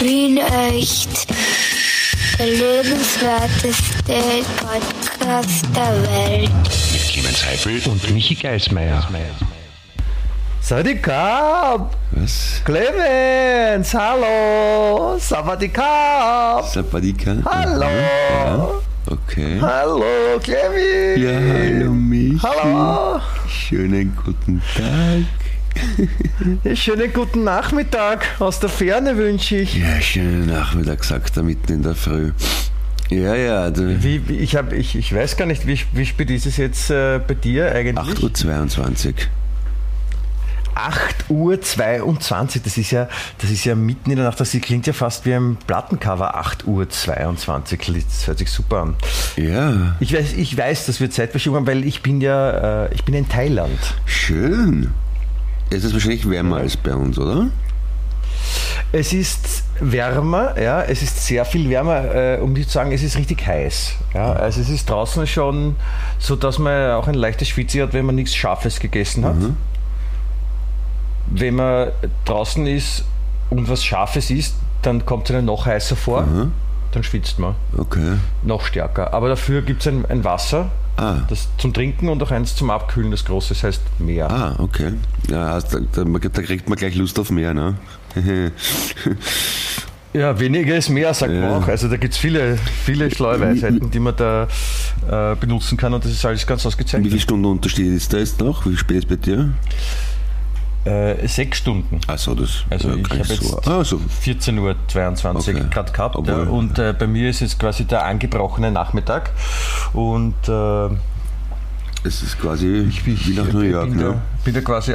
Wien echt. Der lebenswerteste Podcast der Welt. Mit Clemens Heifel und Michi Geismeier. Sadikab! Was? Clemens, hallo! Savadikab! Sapadika? Hallo! Ja, okay. Hallo, Clemens! Ja, hallo Michi. Hallo! Schönen guten Tag. Ja, schönen guten Nachmittag aus der Ferne wünsche ich. Ja, schönen Nachmittag, sagt er mitten in der Früh. Ja, ja, du, Wie, wie, ich, hab, ich, ich weiß gar nicht, wie, wie spät ist es jetzt äh, bei dir eigentlich? 8.22 Uhr. 8 Uhr 22, das ist ja, das ist ja mitten in der Nacht, das klingt ja fast wie ein Plattencover, 8 Uhr 22, das hört sich super an. Ja, Ich weiß, ich weiß, dass wir Zeitverschiebung haben, weil ich bin ja, äh, ich bin in Thailand. schön. Es ist wahrscheinlich wärmer als bei uns, oder? Es ist wärmer, ja, es ist sehr viel wärmer, äh, um nicht zu sagen, es ist richtig heiß. Ja, also es ist draußen schon so, dass man auch ein leichtes Schwitze hat, wenn man nichts Scharfes gegessen hat. Wenn man draußen ist und was Scharfes isst, dann kommt es einem noch heißer vor, dann schwitzt man Okay. noch stärker. Aber dafür gibt es ein, ein Wasser, Ah. das zum Trinken und auch eins zum Abkühlen, das große, das heißt Meer. Ah, okay. Ja, da, da, da kriegt man gleich Lust auf mehr, ne? Ja, weniger ist mehr, sagt man Ja. auch. Also da gibt es viele, viele schlaue Weisheiten, die man da äh, benutzen kann und das ist alles ganz Wie ausgezeichnet. viele Stunden Unterschied ist da jetzt noch? Wie spät ist bei dir? Äh, sechs Stunden. Achso, das Also ich habe jetzt so. Ah, so. 14.22 Uhr Okay. gerade gehabt Obwohl, und äh, bei mir ist jetzt quasi der angebrochene Nachmittag und äh, Es ist quasi wie nach ich New York, bin, da, ne? bin da quasi,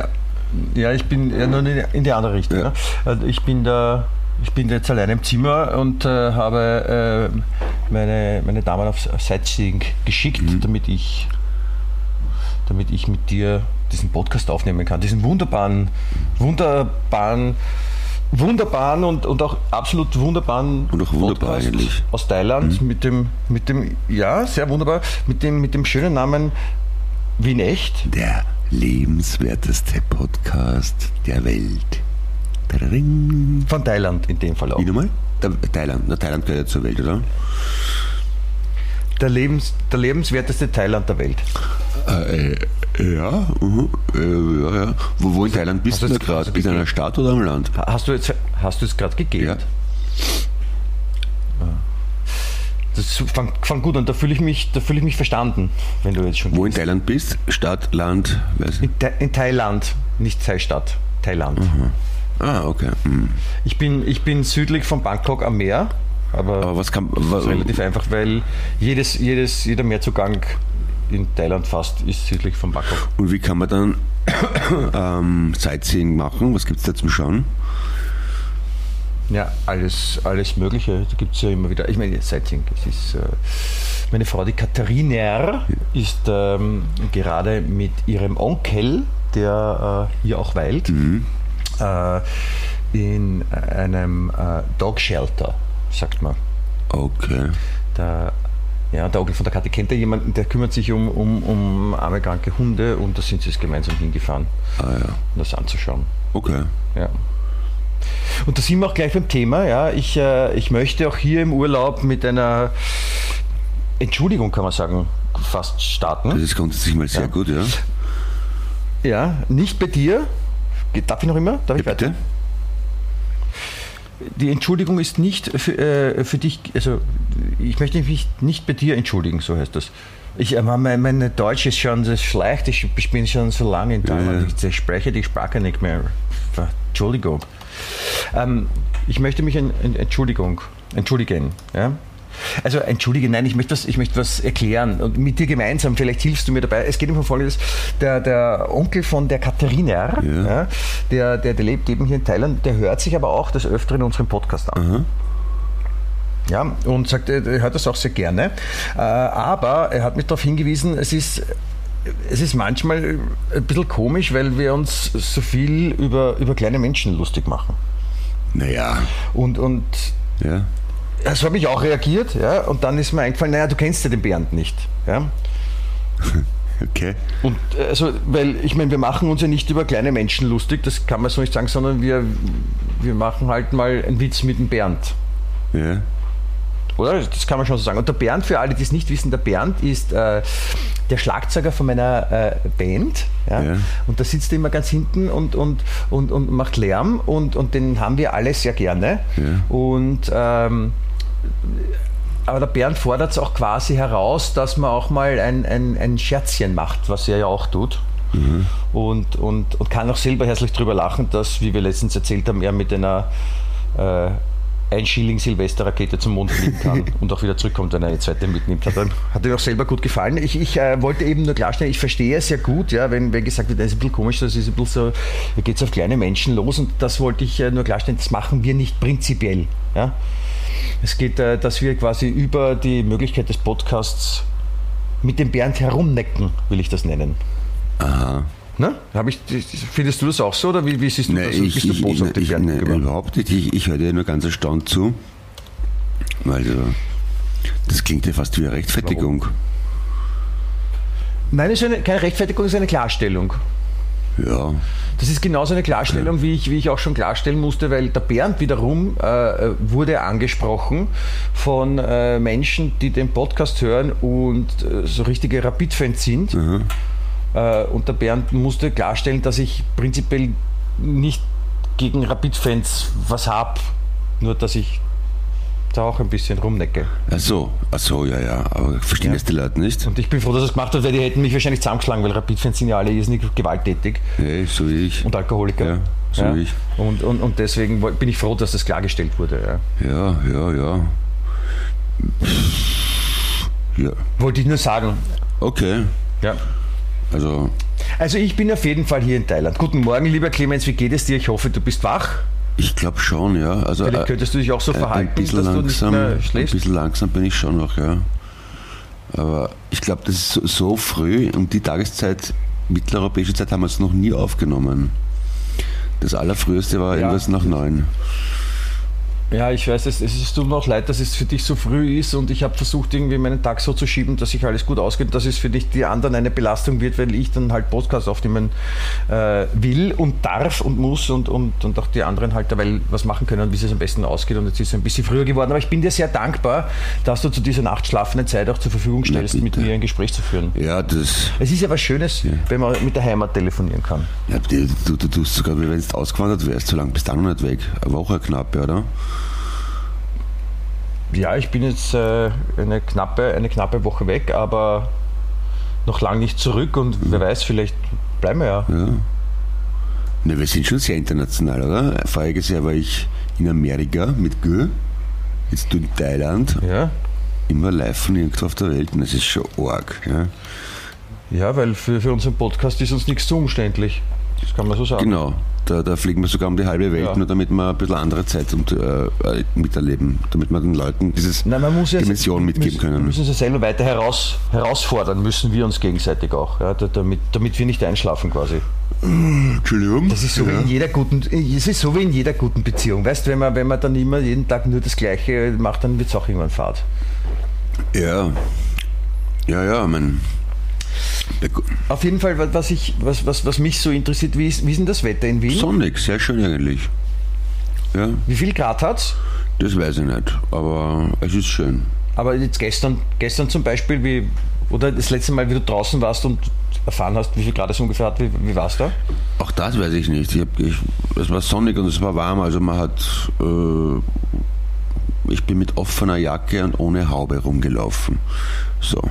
ja ich bin ja, nur in in die andere Richtung. Ja. Ne? Also Ich bin da ich bin jetzt allein im Zimmer und äh, habe äh, meine, meine Damen auf Sightseeing geschickt, Mhm. damit ich damit ich mit dir diesen Podcast aufnehmen kann. Diesen wunderbaren, wunderbaren, wunderbaren und, und auch absolut wunderbaren Und auch wunderbar Podcast eigentlich. Mhm. aus Thailand mit dem, mit dem, ja, sehr wunderbar, mit dem, mit dem schönen Namen Wien Echt. Der lebenswerteste Podcast der Welt. Von Thailand in dem Fall auch. Wie nochmal? Thailand. Na, Thailand gehört ja zur Welt, oder? Der, Lebens, der lebenswerteste Thailand der Welt. Äh, äh, ja, äh, ja, ja. Wo, wo in Thailand bist du gerade? Bist du in einer? Stadt oder am Land? Hast du jetzt, hast du es gerade gegeben? Ja. Das fang, fang gut an, da fühle ich, mich- da fühle ich mich verstanden, wenn du jetzt schon Wo in gehst. Thailand bist? Stadt, Land, weiß ich. in, Tha- in Thailand, nicht Thai-Stadt, Thailand. Ah, okay. Hm. Ich, bin, ich bin südlich von Bangkok am Meer, aber, Aber was kann. wa- das ist relativ einfach, weil jedes, jedes, jeder Meerzugang in Thailand fast ist südlich von Bangkok. Und wie kann man dann ähm, Sightseeing machen? Was gibt es da zum Schauen? Ja, alles, alles Mögliche. Da gibt es ja immer wieder. Ich meine, Sightseeing, es ist. Äh, meine Frau, die Katharina, ist ähm, gerade mit ihrem Onkel, der äh, hier auch weilt, äh, in einem äh, Dog Shelter, sagt man. Okay. Der, ja, der Onkel von der Kathi kennt ja jemanden, der kümmert sich um, um, um arme, kranke Hunde und da sind sie jetzt gemeinsam hingefahren, Ah ja. um das anzuschauen. Okay. Ja. Und da sind wir auch gleich beim Thema. Ja. Ich, äh, ich möchte auch hier im Urlaub mit einer Entschuldigung, kann man sagen, fast Das starten. ist grundsätzlich mal sehr Ja. gut, ja. Ja, nicht bei dir. Darf ich noch immer? Darf ich ja weiter? bitte? Die Entschuldigung ist nicht für, äh, für dich, also ich möchte mich nicht bei dir entschuldigen, so heißt das. Ich, äh, mein, meine Deutsch ist schon so schlecht, ich, ich bin schon so lange in Thailand, ja. ich spreche die Sprache nicht mehr. Entschuldigung. Ähm, ich möchte mich en, en, Entschuldigung, entschuldigen. Ja? Also entschuldige, nein, ich möchte, was, ich möchte was erklären und mit dir gemeinsam, vielleicht hilfst du mir dabei. Es geht um Folgendes, der, der Onkel von der Katharina, Ja. ja, der, der, der lebt eben hier in Thailand, der hört sich aber auch des Öfteren unseren Podcast an. Ja, und sagt, er er hört das auch sehr gerne. Äh, Aber er hat mich darauf hingewiesen, es ist, es ist manchmal ein bisschen komisch, weil wir uns so viel über, über kleine Menschen lustig machen. Naja, Und, und ja. So habe ich auch reagiert. Ja, und dann ist mir eingefallen, naja, du kennst ja den Bernd nicht. Ja? Okay. Und äh, also, weil ich meine, wir machen uns ja nicht über kleine Menschen lustig, das kann man so nicht sagen, sondern wir, wir machen halt mal einen Witz mit dem Bernd. Ja. Oder? Das kann man schon so sagen. Und der Bernd, für alle, die es nicht wissen, der Bernd ist äh, der Schlagzeuger von meiner äh, Band. Ja? Ja. Und da sitzt er immer ganz hinten und, und, und, und macht Lärm und, und den haben wir alle sehr gerne. Ja. Und ähm, aber der Bernd fordert es auch quasi heraus, dass man auch mal ein, ein, ein Scherzchen macht, was er ja auch tut. Und, und, und kann auch selber herzlich drüber lachen, dass, wie wir letztens erzählt haben, er mit einer äh, ein Schilling Silvesterrakete zum Mond fliegen kann und auch wieder zurückkommt, wenn er eine zweite mitnimmt. Hat, hat ihm auch selber gut gefallen. Ich, ich äh, wollte eben nur klarstellen, ich verstehe es sehr gut, ja, wenn, wenn gesagt wird, das ist ein bisschen komisch, das ist ein bisschen so, da geht es auf kleine Menschen los und das wollte ich äh, nur klarstellen, das machen wir nicht prinzipiell. Ja. Es geht, äh, dass wir quasi über die Möglichkeit des Podcasts mit dem Bernd herumnecken, will ich das nennen. Aha. Ne? Hab ich, findest du das auch so oder wie, wie siehst du Nee, das? ich, Bist du auf ich, ich, gegenüber? überhaupt nicht. Ich, ich höre dir nur ganz erstaunt zu. Weil äh, das klingt ja fast wie eine Rechtfertigung. Nein, es ist eine, keine Rechtfertigung, es ist eine Klarstellung. Ja. Das ist genauso eine Klarstellung, wie ich, wie ich auch schon klarstellen musste, weil der Bernd wiederum äh, wurde angesprochen von äh, Menschen, die den Podcast hören und äh, so richtige Rapid-Fans sind. Äh, und der Bernd musste klarstellen, dass ich prinzipiell nicht gegen Rapid-Fans was habe, nur dass ich da auch ein bisschen rumnecke. Ach so, ach so, ja, ja. Aber verstehen Ja. das die Leute nicht? Und ich bin froh, dass es gemacht hat, weil die hätten mich wahrscheinlich zusammengeschlagen, weil Rapid-Fans sind ja alle irrsinnig gewalttätig. Nee, so wie ich. und Alkoholiker. Ja, so wie ich. Und, und, und deswegen bin ich froh, dass das klargestellt wurde. Ja. Ja, ja, ja. Ja, Wollte ich nur sagen. okay. Ja. Also, Also ich bin auf jeden Fall hier in Thailand. Guten Morgen, lieber Clemens, wie geht es dir? Ich hoffe, du bist wach. Ich glaube schon, ja. Also, Vielleicht äh, könntest du dich auch so äh, verhalten, ein bisschen dass du langsam, nicht mehr ein schläfst. bisschen langsam bin ich schon noch, ja. Aber ich glaube, das ist so, so früh, um die Tageszeit, mitteleuropäische Zeit, haben wir es noch nie aufgenommen. Das allerfrüheste war Ja. irgendwas nach neun. Ja, ich weiß, es, es ist tut mir auch leid, dass es für dich so früh ist und ich habe versucht, irgendwie meinen Tag so zu schieben, dass sich alles gut ausgeht, dass es für dich die anderen eine Belastung wird, weil ich dann halt Podcast aufnehmen äh, will und darf und muss und, und, und auch die anderen halt dabei was machen können, wie es am besten ausgeht. Und jetzt ist es ein bisschen früher geworden. Aber ich bin dir sehr dankbar, dass du zu dieser nachtschlafenden Zeit auch zur Verfügung stellst, mit mir ein Gespräch zu führen. Ja, das. Es ist ja was Schönes, wenn man mit der Heimat telefonieren kann. Ja, du, du, du tust sogar, wie wenn du ausgewandert wärst, so lange bist du auch noch nicht weg. Eine Woche knapp, oder? Ja, ich bin jetzt äh, eine, knappe, eine knappe Woche weg, aber noch lange nicht zurück und wer weiß, vielleicht bleiben wir ja. Ja. Ne, wir sind schon sehr international, oder? Voriges Jahr war ich in Amerika mit Gür, jetzt du in Thailand, Ja, immer live von irgendwo auf der Welt und das ist schon arg. Ja? ja weil für, für unseren Podcast ist uns nichts zu umständlich. Das kann man so sagen. Genau, da, da fliegen wir sogar um die halbe Welt, Ja. nur damit wir ein bisschen andere Zeit und, äh, äh, miterleben, damit wir den Leuten dieses Nein, man muss ja, Dimension mitgeben müssen, Wir können. müssen uns selber weiter heraus, herausfordern, müssen wir uns gegenseitig auch, ja, da- damit, damit wir nicht einschlafen quasi. Entschuldigung. Das ist so wie in jeder guten, es ist so wie in jeder guten Beziehung. Weißt, wenn man, wenn man dann immer jeden Tag nur das Gleiche macht, dann wird es auch irgendwann fad. Ja, ja, ja, mein. Auf jeden Fall, wa- was, ich, was, was, was mich so interessiert, wie ist, wie ist denn das Wetter in Wien? Sonnig, sehr schön eigentlich. Ja, Wie viel Grad hat's? das weiß ich nicht, aber es ist schön. Aber jetzt gestern, gestern zum Beispiel, wie, oder das letzte Mal, wie du draußen warst und erfahren hast, wie viel Grad es ungefähr hat, wie, wie war es da? Auch das weiß ich nicht. Ich hab, ich, es war sonnig und es war warm, also man hat. Äh, ich bin mit offener Jacke und ohne Haube rumgelaufen. So.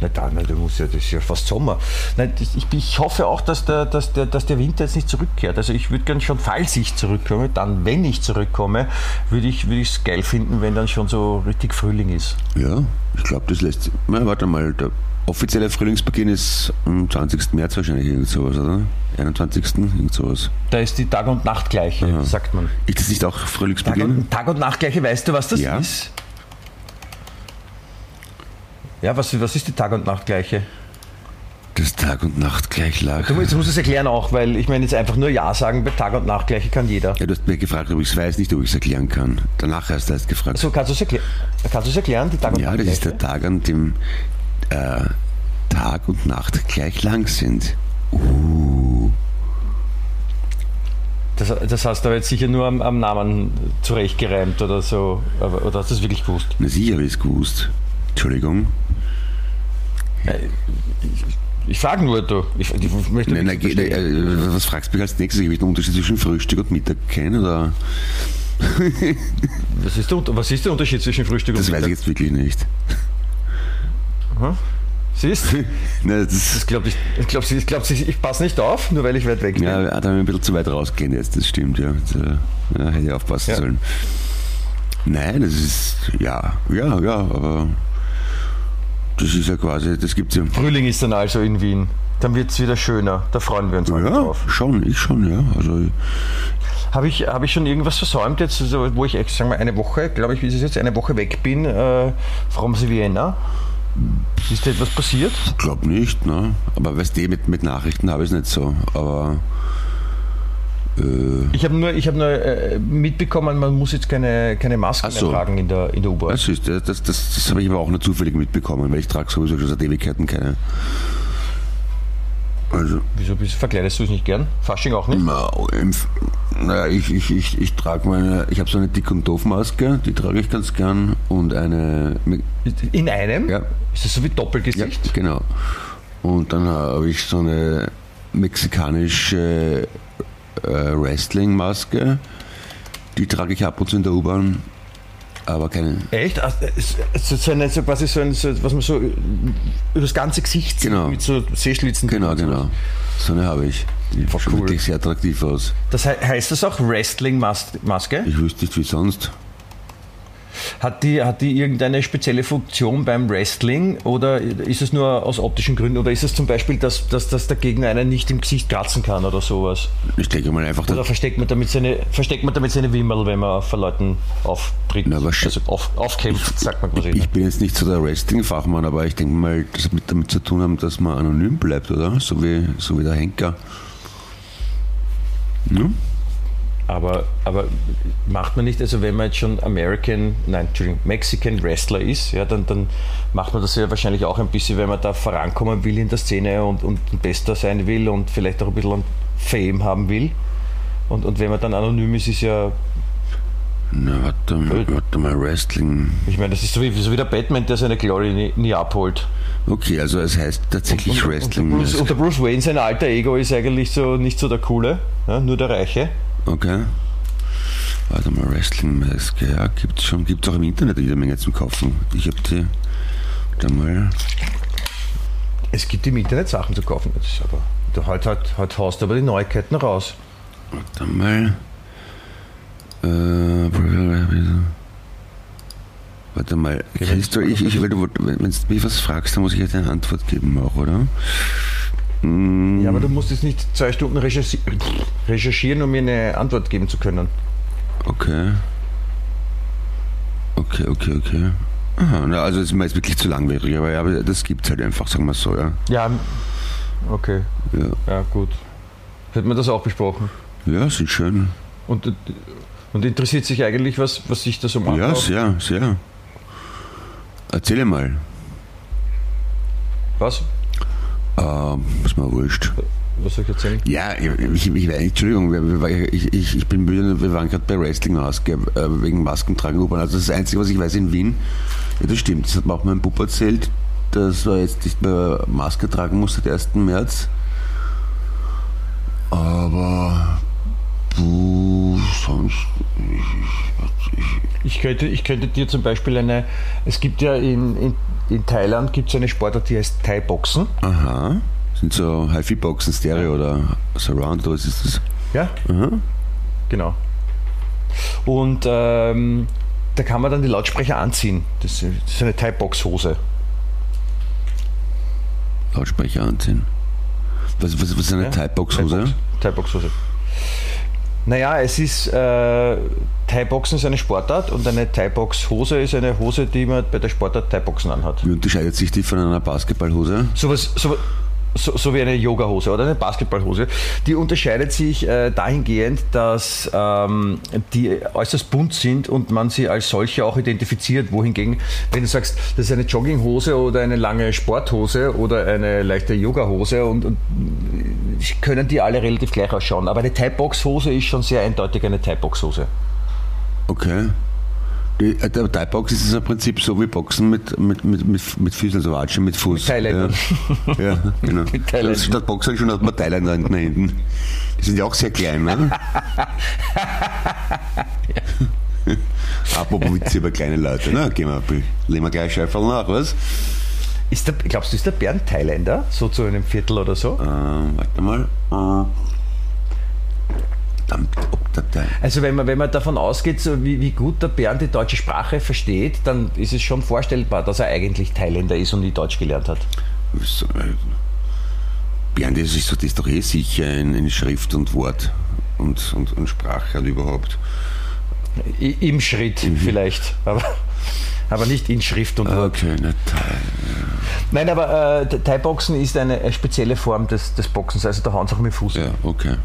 Na dann, na, du musst ja, das ist ja fast Sommer. Nein, das, ich, ich hoffe auch, dass der, dass, der, dass der Winter jetzt nicht zurückkehrt. Also ich würde gern schon, falls ich zurückkomme, dann, wenn ich zurückkomme, würde ich es geil finden, wenn dann schon so richtig Frühling ist. Ja, ich glaube, das lässt. Na, warte mal, der offizielle Frühlingsbeginn ist am 20. März wahrscheinlich irgend sowas, oder? 21. irgend sowas. Da ist die Tag- und Nachtgleiche, sagt man. Ist das nicht auch Tag Frühlingsbeginn? und, Tag und Nachtgleiche, weißt du, was das Ja. ist? Ja, was, was ist die Tag- und Nachtgleiche? Das Tag und Nacht gleich lag. Du, jetzt musst du es erklären auch, weil ich meine jetzt einfach nur Ja sagen, bei Tag und Nachtgleiche kann jeder. Ja, du hast mir gefragt, ob ich es weiß, nicht, ob ich es erklären kann. Danach hast du erst gefragt. So, kannst du es erklären? Kannst du es erklären, die Tag- und ja, das Nachtgleiche? ist der Tag, an dem äh, Tag und Nacht gleich lang sind. Uh. Das, das hast du aber jetzt sicher nur am, am Namen zurechtgereimt oder so. Aber, oder hast du es wirklich gewusst? Na sicher habe ich es gewusst. Entschuldigung. Ich frage nur, du. Ich, ich möchte Nein, nein, verstehen. äh, was fragst du mich als nächstes? Ich will den Unterschied zwischen Frühstück und Mittag kennen oder? was, ist der, was ist der Unterschied zwischen Frühstück Das und weiß ich Mittag? jetzt wirklich nicht. Siehst du? Nein, das, Ich glaube, ich, ich, glaub, ich, glaub, ich, ich passe nicht auf, nur weil ich weit weg bin. ja, da haben wir ein bisschen zu weit rausgehen jetzt, das stimmt, ja. Das, äh, ja hätte ich aufpassen Ja. sollen. Nein, das ist, ja, ja, ja, aber das ist ja quasi, das gibt's ja. Frühling ist dann also in Wien. Dann wird es wieder schöner. Da freuen wir uns Ja, drauf. schon, ich schon, ja. Also, Habe ich, hab ich schon irgendwas versäumt jetzt, also, wo ich, sagen wir, eine Woche, glaube ich, wie ist es jetzt, eine Woche weg bin, äh, from Vienna? Ist da etwas passiert? glaub nicht, ne? Aber weißt du, mit, mit Nachrichten habe ich es nicht so. Aber Ich habe nur, ich hab nur äh, mitbekommen, man muss jetzt keine, keine Maske so. mehr tragen in der, in der U-Bahn. das ist, das, das, das, das habe ich aber auch nur zufällig mitbekommen, weil ich trage sowieso schon seit Ewigkeiten keine. Also, Wieso bist, verkleidest du es nicht gern? Fasching auch nicht? na, naja, ich, ich, ich, ich trage meine, ich habe so eine Dick- und Doof-Maske, die trage ich ganz gern und eine, In einem? Ja. Ist das so wie ja, Doppelgesicht? genau. Und dann habe ich so eine mexikanische äh, Wrestling-Maske, die trage ich ab und zu in der U-Bahn, aber keine, Echt? Also, So, eine, so quasi so ein, so, was man so über das ganze Gesicht sieht, Genau. mit so Sehschlitzen. Genau, genau. So eine habe ich. Die Voll schaut cool. wirklich sehr attraktiv aus. Das hei- heißt das auch Wrestling-Maske? Ich wüsste nicht, wie sonst. Hat die, hat die irgendeine spezielle Funktion beim Wrestling oder ist es nur aus optischen Gründen oder ist es zum Beispiel, dass, dass, dass der Gegner einen nicht im Gesicht kratzen kann oder sowas? Ich denke mal einfach, Oder versteckt man damit seine, versteckt man damit seine Wimmel, wenn man vor Leuten auftritt? Na, also auf, aufkämpft, sagt man quasi. ich ne? bin jetzt nicht so der Wrestling-Fachmann, aber ich denke mal, das mit damit zu tun haben, dass man anonym bleibt, oder? So wie, so wie der Henker. Ja? Aber, aber macht man nicht, also wenn man jetzt schon American, nein, Entschuldigung, Mexican Wrestler ist, ja, dann, dann macht man das ja wahrscheinlich auch ein bisschen, wenn man da vorankommen will in der Szene und, und Bester sein will und vielleicht auch ein bisschen Fame haben will. Und, und wenn man dann anonym ist, ist ja, Na, warte mal, warte mal, Wrestling. ich meine, das ist so wie, so wie der Batman, der seine Glory nie, nie abholt. Okay, also es heißt tatsächlich Und, Wrestling. und, der Bruce, und der Bruce Wayne, sein alter Ego, ist eigentlich so nicht so der Coole, ja, nur der Reiche. Okay. Warte mal, Wrestling-Maske, ja, gibt's schon, gibt's auch im Internet jede Menge zum Kaufen. Ich habe die, da mal, Es gibt im Internet Sachen zu kaufen, das ist aber, du, heute, heute, heute haust du aber die Neuigkeiten raus. warte mal, äh, warte mal, Christo, ich, ich, weil du, wenn du mich was fragst, dann muss ich jetzt eine Antwort geben auch, oder? Hm, Ja, aber du musst jetzt nicht zwei Stunden recherchi recherchieren, um mir eine Antwort geben zu können. Okay. Okay, okay, okay. Aha, na, also das ist mir jetzt wirklich zu langwierig, aber ja, aber das gibt's halt einfach, sagen wir so, ja. Ja, okay. Ja, Ja, gut. Hätten wir das auch besprochen. ja sind schön. Und, und interessiert sich eigentlich, was, was sich da so macht? Ja, sehr, sehr. Erzähl mal. Was? Ähm, ist mir wurscht. Was soll ich erzählen? Ja, ich, ich, ich weiß, Entschuldigung, ich, ich, ich bin müde, wir waren gerade bei Wrestling-Maske, äh, wegen Maskentragen U-Bahn. Also das Einzige, was ich weiß in Wien, ja das stimmt, das hat mir auch mein Puppe erzählt, dass er jetzt nicht mehr Maske tragen muss seit 1. März. Aber, puh, sonst, Ich könnte, ich könnte dir zum Beispiel eine, es gibt ja in, in, in Thailand gibt es eine Sportart, die heißt Thai-Boxen. aha, sind so HiFi-Boxen, Stereo oder Surround, oder was ist das? Ja, Aha. genau. Und ähm, da kann man dann die Lautsprecher anziehen. Das, das ist eine Thai-Box-Hose. Lautsprecher anziehen. Was, was, was ist eine Ja? Typebox-Hose? Thai-Box-Hose. Naja, es ist, äh, Thai-Boxen ist eine Sportart und eine Thai-Box-Hose ist eine Hose, die man bei der Sportart Thai-Boxen anhat. Wie unterscheidet sich die von einer Basketballhose? Sowas, so, so, so wie eine Yoga-Hose oder eine Basketballhose, die unterscheidet sich äh, dahingehend, dass ähm, die äußerst bunt sind und man sie als solche auch identifiziert. Wohingegen, wenn du sagst, das ist eine Jogginghose oder eine lange Sporthose oder eine leichte Yoga-Hose und, und können die alle relativ gleich ausschauen. Aber eine Type-Box-Hose ist schon sehr eindeutig eine Type-Box-Hose. Okay. Die, äh, der Thai-Box ist im Prinzip so wie Boxen mit, mit, mit, mit, mit Füßen, also Watschen mit Fuß. Mit Thailändern. Ja, ja genau. Mit Thailändern. Statt Boxen schon hat man Thailänder hinten. Die sind ja auch sehr klein, ne? Apropos Witze über kleine Leute, ne? Gehen wir, legen wir gleich Schäferl nach, was? Ist der, glaubst du, ist der Bernd Thailänder? So zu einem Viertel oder so? Äh, warte mal. Äh, Teil. Also wenn man, wenn man davon ausgeht, so wie, wie gut der Bernd die deutsche Sprache versteht, dann ist es schon vorstellbar, dass er eigentlich Thailänder ist und nie Deutsch gelernt hat. So, äh, Bernd ist, so, das ist doch eh sicher in, in Schrift und Wort und, und, und Sprache und überhaupt. I, Im Schritt vielleicht, aber, aber nicht in Schrift und Wort. Okay, na Teil. Nein, aber äh, Thai-Boxen ist eine, eine spezielle Form des, des Boxens, also da hauen sie auch mit dem Fuß. Ja, okay.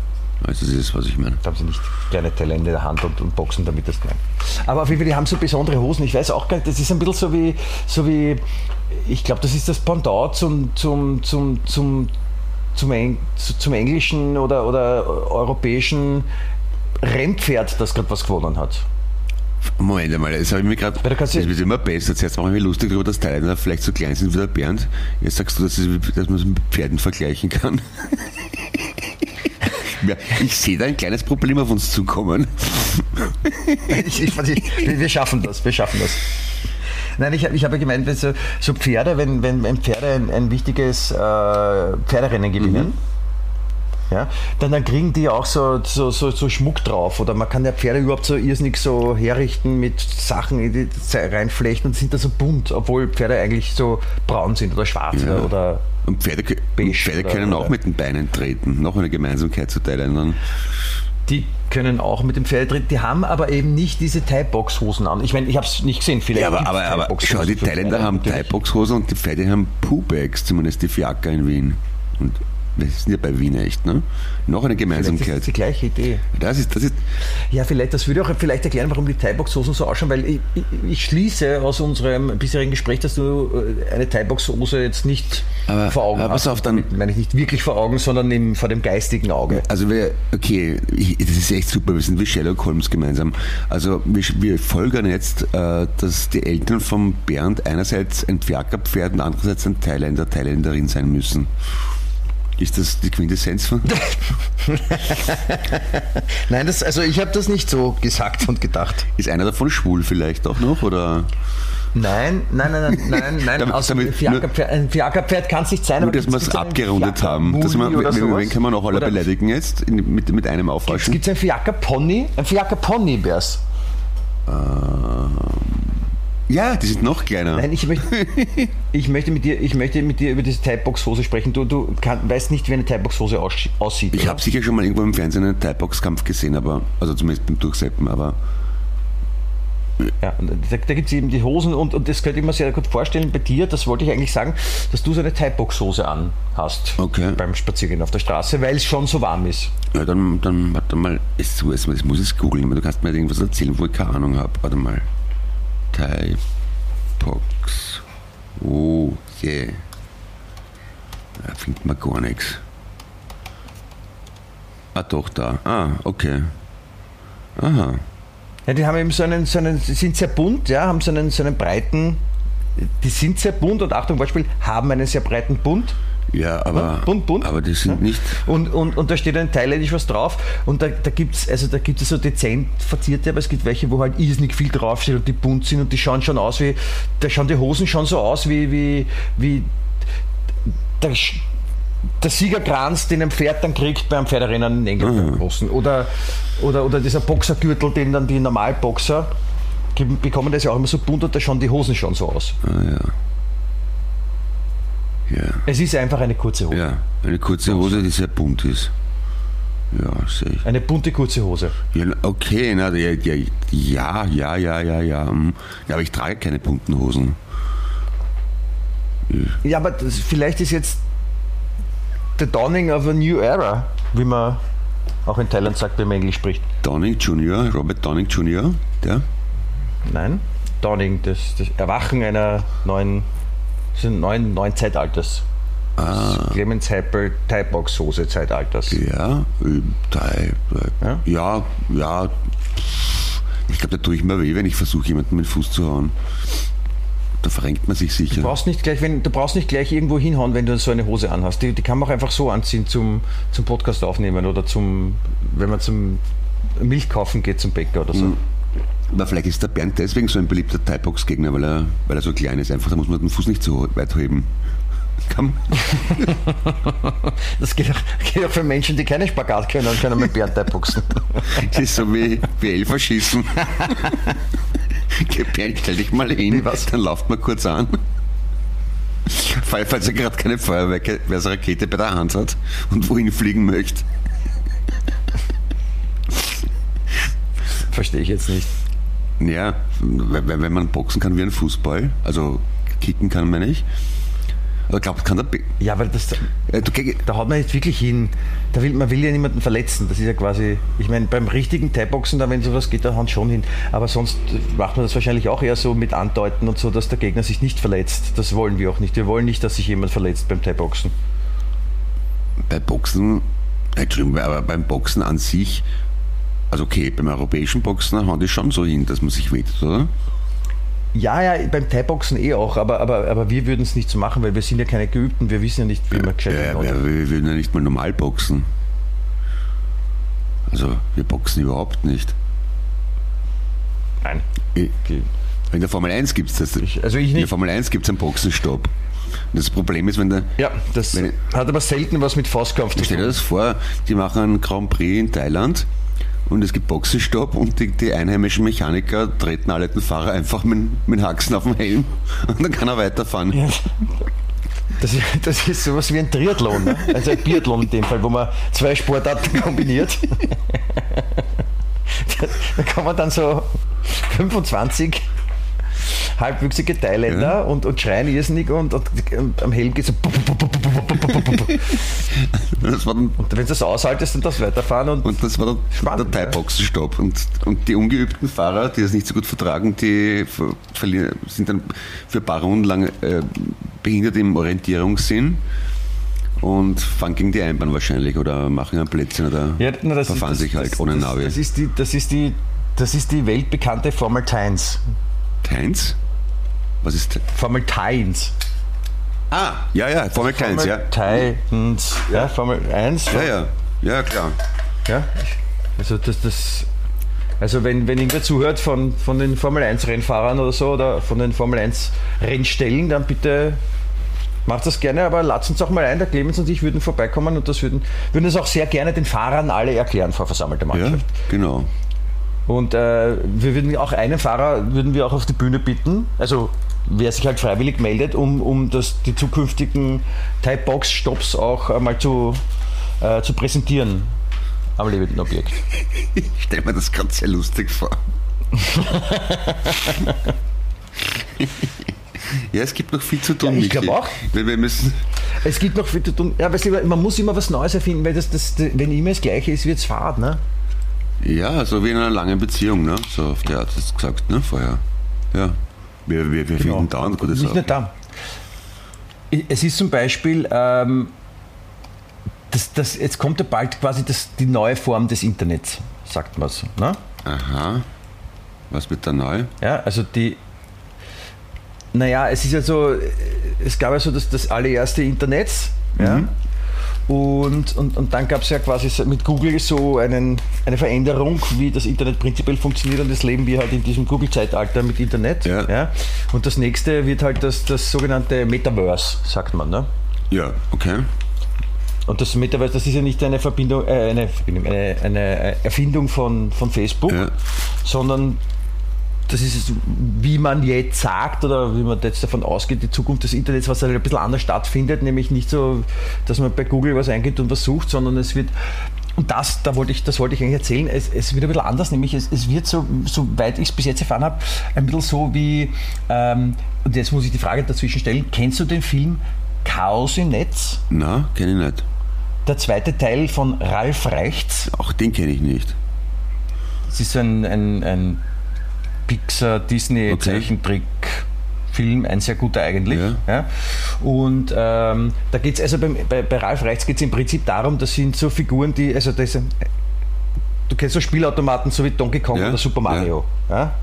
Also das ist, was ich meine. Da haben sie nicht kleine Talente in der Hand und, und boxen damit das klein. Aber auf jeden Fall, die haben so besondere Hosen. Ich weiß auch gar nicht, das ist ein bisschen so wie, so wie ich glaube, das ist das Pendant zum, zum, zum, zum, zum, Eng, zum englischen oder, oder europäischen Rennpferd, das gerade was gewonnen hat. Moment einmal, jetzt habe ich mir gerade. Das wird immer besser. Zuerst mache ich mich lustig darüber, dass Thailänder vielleicht so klein sind wie der Bernd. Jetzt sagst du, dass, es, dass man es mit Pferden vergleichen kann. Ja, ich sehe da ein kleines Problem auf uns zukommen. Ich, ich, wir schaffen das, wir schaffen das. Nein, ich, ich habe gemeint, wenn so, so Pferde, wenn, wenn, Pferde ein, ein wichtiges äh, Pferderennen gewinnen, ja, dann, dann kriegen die auch so, so, so, so Schmuck drauf. Oder man kann ja Pferde überhaupt so irrsinnig so herrichten mit Sachen in die reinflechten und sind da so bunt, obwohl Pferde eigentlich so braun sind oder schwarz Ja. oder Und Pferde, Beige Pferde können auch mit den Beinen treten. Noch eine Gemeinsamkeit zu Thailändern. die können auch mit dem Pferd treten. Die haben aber eben nicht diese Thai-Box-Hosen an. Ich meine, ich habe es nicht gesehen. Vielleicht Ja, aber, aber, aber schau, die Thailänder haben. Thai-Box-Hosen und die Pferde haben Poo-Bags, zumindest die Fiaker in Wien. Und wir sind ja bei Wien echt, ne? Noch eine Vielleicht ist Gemeinsamkeit. das die gleiche Idee. Das ist, das ist, Ja, vielleicht, das würde auch vielleicht erklären, warum die Thai-Box-Hosen so ausschauen, weil ich, ich, ich schließe aus unserem bisherigen Gespräch, dass du äh, eine Thai-Box-Hose jetzt nicht Aber- vor Augen aber hast. pass auf, dann- Damit meine ich nicht wirklich vor Augen, sondern im, vor dem geistigen Auge. Also wir, okay, ich, das ist echt super, wir sind wie Sherlock Holmes gemeinsam. Also wir, wir folgern jetzt, äh, dass die Eltern von Bernd einerseits ein Pferkerpferd und andererseits ein Thailänder, Thailänderin sein müssen. Ist das die Quintessenz von? Nein, das, also ich habe das nicht so gesagt und gedacht. Ist einer davon schwul vielleicht auch noch? Oder Nein, nein, nein, nein, nein. Damit- also damit- ein Fiakerpferd, ein Fiakerpferd kann es nicht sein. nur, aber dass wir es abgerundet haben? Dass man, wen, kann man auch alle Oder beleidigen jetzt? In, mit, mit einem aufwaschen? Gibt es ein Fiaker-Pony? Ein Fiaker-Pony wär's. Ja, die sind noch kleiner. Nein, ich möchte, ich möchte, mit, dir, ich möchte mit dir über diese Typebox-Hose sprechen. Du, du kann, weißt nicht, wie eine Typebox-Hose aussch- aussieht. Ich habe sicher schon mal irgendwo im Fernsehen einen Thai-Box-Kampf gesehen, aber, also zumindest beim Durchseppen, aber Ja, und da, da gibt es eben die Hosen und, und das könnte ich mir sehr gut vorstellen bei dir, das wollte ich eigentlich sagen, dass du so eine Typebox-Hose an hast Okay. beim Spaziergehen auf der Straße, weil es schon so warm ist. Ja, dann, dann warte mal, jetzt muss ich es googeln, du kannst mir irgendwas erzählen, wo ich keine Ahnung habe. Warte mal. Thai Box. Oh, yeah. Da findet man gar nichts. Ah, doch, da. Ah, okay. Aha. Ja, die haben eben so einen, so einen, sind sehr bunt, ja, haben so einen, so einen breiten, die sind sehr bunt und Achtung, Beispiel, haben einen sehr breiten Bund. Ja, aber, Bunt, bunt. aber die sind nicht. Und, und, und da steht ein thailändisch was drauf und da, da gibt es also da gibt's so dezent verzierte, aber es gibt welche, wo halt irrsinnig viel draufsteht und die bunt sind und die schauen schon aus wie, da schauen die Hosen schon so aus wie, wie, wie der, der Siegerkranz, den ein Pferd dann kriegt beim Pferderennen in England Großen. Oder, oder, oder dieser Boxergürtel, den dann die Normalboxer bekommen, das ja auch immer so bunt und da schauen die Hosen schon so aus. Ah, ja. Ja. Es ist einfach eine kurze Hose. Ja, eine kurze Hose, die sehr bunt ist. Ja, sehe ich. Eine bunte kurze Hose. Ja, okay, na, ja, ja, ja, ja, ja, ja, ja. hm. Aber ich trage keine bunten Hosen. Ja, aber das, vielleicht ist jetzt the dawning of a new era, wie man auch in Thailand sagt, wenn man Englisch spricht. Downing Jr., Robert Downing Jr., der? Nein, dawning, das, das Erwachen einer neuen, des neuen, neuen Zeitalters. Ah. Clemens Heppel Thai-Box Soße Zeitalters. Ja, äh, Thai, äh, Ja? ja, ja. Ich glaube, da tue ich mir weh, wenn ich versuche, jemanden mit dem Fuß zu hauen. Da verrenkt man sich sicher. Du brauchst nicht gleich, wenn, du brauchst nicht gleich irgendwo hinhauen, wenn du so eine Hose anhast. Die, die kann man auch einfach so anziehen zum, zum Podcast aufnehmen oder zum, wenn man zum Milch kaufen geht zum Bäcker oder so. Aber vielleicht ist der Bernd deswegen so ein beliebter Thai-Box-Gegner, weil er, weil er so klein ist. Einfach, da muss man den Fuß nicht so weit heben. Kann, Das geht auch, geht auch für Menschen, die keine Spagat können und können mit Bären boxen. das ist so wie, wie Elferschießen. Bernd, stell dich mal hin, was? dann lauft mal kurz an. Fall- Falls er gerade keine Feuerwehrrakete bei der Hand hat und wohin fliegen möchte. Verstehe ich jetzt nicht. Ja, wenn man boxen kann wie ein Fußball, also kicken kann man nicht. Aber glaubt, kann der. Be Ja, weil das, Äh, du, da haut man jetzt wirklich hin. Da will, man will ja niemanden verletzen. Das ist ja quasi, ich meine, beim richtigen Thai-Boxen, da wenn sowas geht, da haut schon hin. Aber sonst macht man das wahrscheinlich auch eher so mit Andeuten und so, dass der Gegner sich nicht verletzt. Das wollen wir auch nicht. Wir wollen nicht, dass sich jemand verletzt beim Thai-Boxen. bei Boxen, Entschuldigung, aber beim Boxen an sich, also okay, beim europäischen Boxen hauen die schon so hin, dass man sich wehtut, oder? Ja, ja, beim Thai-Boxen eh auch, aber, aber, aber wir würden es nicht so machen, weil wir sind ja keine Geübten, wir wissen ja nicht, wie man gescheit Ja, macht. wir, wir würden ja nicht mal normal boxen. Also, wir boxen überhaupt nicht. Nein. Ich- Die- In der Formel 1 gibt es das. Ich- also ich In der nicht. Formel 1 gibt es einen Boxenstopp. Und das Problem ist, wenn der. Ja, das Wenn- hat aber selten was mit Faustkampf zu Stell dir tun. das vor, die machen einen Grand Prix in Thailand und es gibt Boxenstopp und die, die einheimischen Mechaniker treten alle den Fahrer einfach mit, mit Haxen auf den Helm und dann kann er weiterfahren. Ja. Das, ist- das ist sowas wie ein Triathlon, ne? also ein Biathlon in dem Fall, wo man zwei Sportarten kombiniert. Da kann man dann so 25 halbwüchsige Thailänder Ja. und, und schreien irrsinnig und, und, und am Helm geht so. Das war dann, Und wenn du das aushaltest und das weiterfahren und, und das war dann Spannend, der Thai-Boxenstopp. Und, und die ungeübten Fahrer, die das nicht so gut vertragen, die sind dann für ein paar Runden lang äh, behindert im Orientierungssinn und fahren gegen die Einbahn wahrscheinlich oder machen ein Plätzchen oder ja, na, verfahren das, sich halt das, ohne Navi. Das ist die, das ist die, das ist die weltbekannte Formel Tynes. Keins? Was ist. Formel Tynes. Ah, ja, ja, Formel 1, ja. Tynes. Ja, Formel 1. Ja, ja, ja, klar. Ja, also das, das also wenn, wenn irgendwer zuhört von, von den Formel 1 Rennfahrern oder so oder von den Formel 1 Rennstellen, dann bitte macht das gerne, aber lasst uns auch mal ein, der Clemens und ich würden vorbeikommen und das würden, würden es auch sehr gerne den Fahrern alle erklären vor versammelter Ja, Mannschaft. genau. Und äh, wir würden auch einen Fahrer würden wir auch auf die Bühne bitten, also wer sich halt freiwillig meldet, um, um das, die zukünftigen Type-Box-Stops auch einmal zu, äh, zu präsentieren am lebenden Objekt. Ich stelle mir das gerade sehr lustig vor. ja, es gibt noch viel zu tun. Ja, ich Michi. glaub auch. Wir, wir müssen. Es gibt noch viel zu tun. Ja, weißt du, man muss immer was Neues erfinden, weil das, das, wenn immer das Gleiche ist, wird es fad, ne? Ja, so wie in einer langen Beziehung, ne? So auf der Art du gesagt, ne? Vorher. Ja. Wir, wir, wir finden dauernd gute Nicht nur da. Es ist zum Beispiel, ähm, das, das, jetzt kommt ja bald quasi das, die neue Form des Internets, sagt man so. Ne? Aha. Was wird da neu? Ja, also die. Naja, es ist ja so, es gab ja so das, das allererste Internet. Ja? Und, und, und dann gab es ja quasi mit Google so einen, eine Veränderung, wie das Internet prinzipiell funktioniert und das leben wir halt in diesem Google-Zeitalter mit Internet. Ja. Und das nächste wird halt das, das sogenannte Metaverse, sagt man. Ne? Ja, okay. Und das Metaverse, das ist ja nicht eine Verbindung, äh, eine, Verbindung eine, eine Erfindung von, von Facebook, Ja. sondern das ist, wie man jetzt sagt oder wie man jetzt davon ausgeht, die Zukunft des Internets, was halt ein bisschen anders stattfindet, nämlich nicht so, dass man bei Google was eingibt und was sucht, sondern es wird, und das, da wollte ich, das wollte ich eigentlich erzählen, es, es wird ein bisschen anders, nämlich es, es wird so, soweit ich es bis jetzt erfahren habe, ein bisschen so wie, ähm, und jetzt muss ich die Frage dazwischen stellen, kennst du den Film Chaos im Netz? Na, kenne ich nicht. der zweite Teil von Ralf Reichts. Auch den kenne ich nicht. Es ist ein, ein, ein Pixar-Disney-Zeichentrick-Film, ein sehr guter eigentlich. Ja. Ja. Und ähm, da geht es, also beim, bei, bei Ralf Reichts geht es im Prinzip darum, das sind so Figuren, die, also das, du kennst so Spielautomaten, so wie Donkey Kong Ja, oder Super Mario. Ja.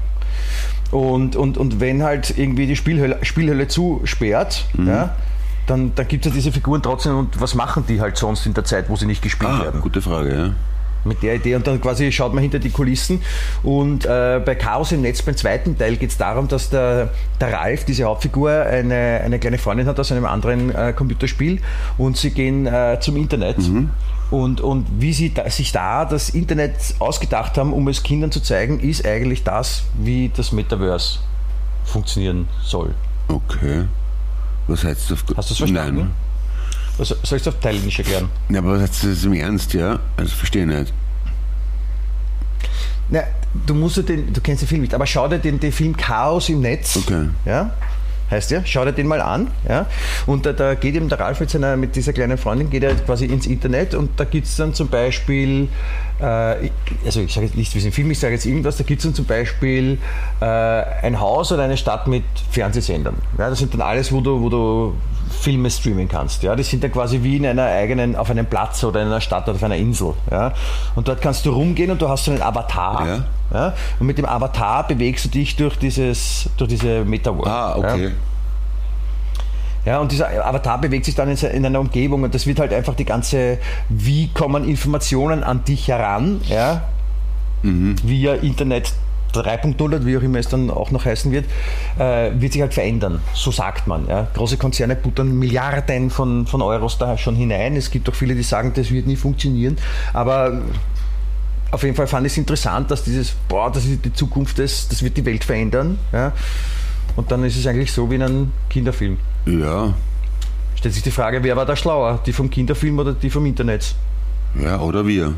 Und, und, und wenn halt irgendwie die Spielhölle, Spielhölle zusperrt, Mhm. ja, dann, dann gibt es ja diese Figuren trotzdem und was machen die halt sonst in der Zeit, wo sie nicht gespielt Ah, werden? gute Frage, ja. Mit der Idee und dann quasi schaut man hinter die Kulissen und äh, bei Chaos im Netz beim zweiten Teil geht es darum, dass der, der Ralf, diese Hauptfigur, eine, eine kleine Freundin hat aus einem anderen äh, Computerspiel und sie gehen äh, zum Internet und, und wie sie da, sich da das Internet ausgedacht haben, um es Kindern zu zeigen, ist eigentlich das, wie das Metaverse funktionieren soll. Okay. Was heißt das Hast du es verstanden? Nein. Was, soll ich es auf Thailändisch erklären? Ja, aber was heißt das im Ernst, ja? Also verstehe ich nicht. Na, du musst ja den, du kennst den Film nicht, aber schau dir den, den Film Chaos im Netz. Okay. Ja? Heißt ja, schau dir den mal an. Ja? Und da, da geht eben der Ralf mit, seiner, mit dieser kleinen Freundin geht er quasi ins Internet und da gibt es dann zum Beispiel, äh, also ich sage jetzt nicht, wie es im Film ist, ich sage jetzt irgendwas, da gibt es dann zum Beispiel äh, ein Haus oder eine Stadt mit Fernsehsendern. Ja? Das sind dann alles, wo du, wo du Filme streamen kannst. Ja? Die sind dann quasi wie in einer eigenen, auf einem Platz oder in einer Stadt oder auf einer Insel. Ja? Und dort kannst du rumgehen und du hast so einen Avatar. Ja. Ja? Und mit dem Avatar bewegst du dich durch, dieses, durch diese Metaworld. Ah, okay. Ja? Ja, und dieser Avatar bewegt sich dann in, einer Umgebung und das wird halt einfach die ganze, wie kommen Informationen an dich heran, ja, via Internet 3.0 oder wie auch immer es dann auch noch heißen wird, äh, wird sich halt verändern. So sagt man. Ja. Große Konzerne buttern Milliarden von, von Euros da schon hinein. Es gibt auch viele, die sagen, das wird nie funktionieren. Aber auf jeden Fall fand ich es interessant, dass dieses, boah, das ist die Zukunft, das, das wird die Welt verändern. Ja. Und dann ist es eigentlich so wie in einem Kinderfilm. Ja, Stellt sich die Frage, wer war da schlauer? Die vom Kinderfilm oder die vom Internet? ja, oder wir.